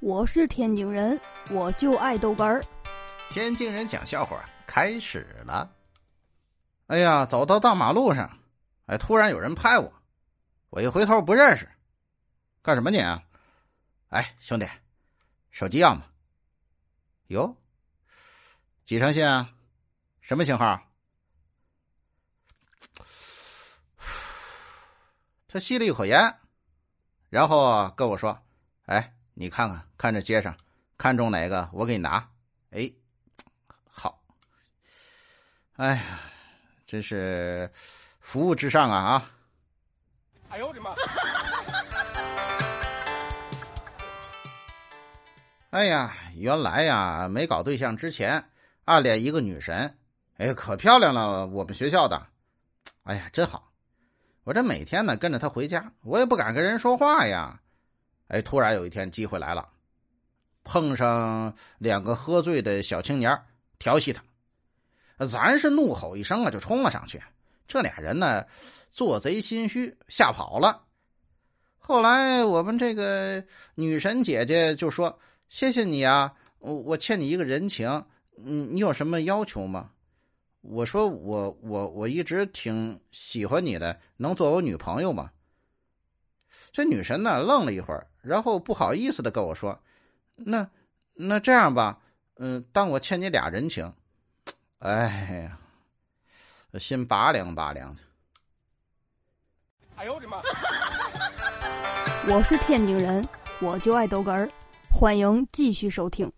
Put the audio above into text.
我是天津人，我就爱豆干儿。天津人讲笑话开始了。哎呀，走到大马路上，哎，突然有人拍我，我一回头不认识，干什么你啊？哎，兄弟，手机要吗？哟，几成新啊？什么型号？他吸了一口烟，然后跟我说：“哎。”你看看，看这街上，看中哪个我给你拿。哎，好。哎呀，真是服务至上啊啊！哎呦我的妈！哎呀，原来呀，没搞对象之前暗恋一个女神，哎，可漂亮了，我们学校的。哎呀，真好！我这每天呢跟着她回家，我也不敢跟人说话呀。哎，突然有一天机会来了，碰上两个喝醉的小青年调戏他，咱是怒吼一声啊，就冲了上去。这俩人呢，做贼心虚，吓跑了。后来我们这个女神姐姐就说：“谢谢你啊，我我欠你一个人情，嗯，你有什么要求吗？”我说：“我我我一直挺喜欢你的，能做我女朋友吗？”这女神呢，愣了一会儿。然后不好意思的跟我说：“那那这样吧，嗯，当我欠你俩人情。”哎呀，心拔凉拔凉的。哎呦我的妈！我是天津人，我就爱逗哏，欢迎继续收听。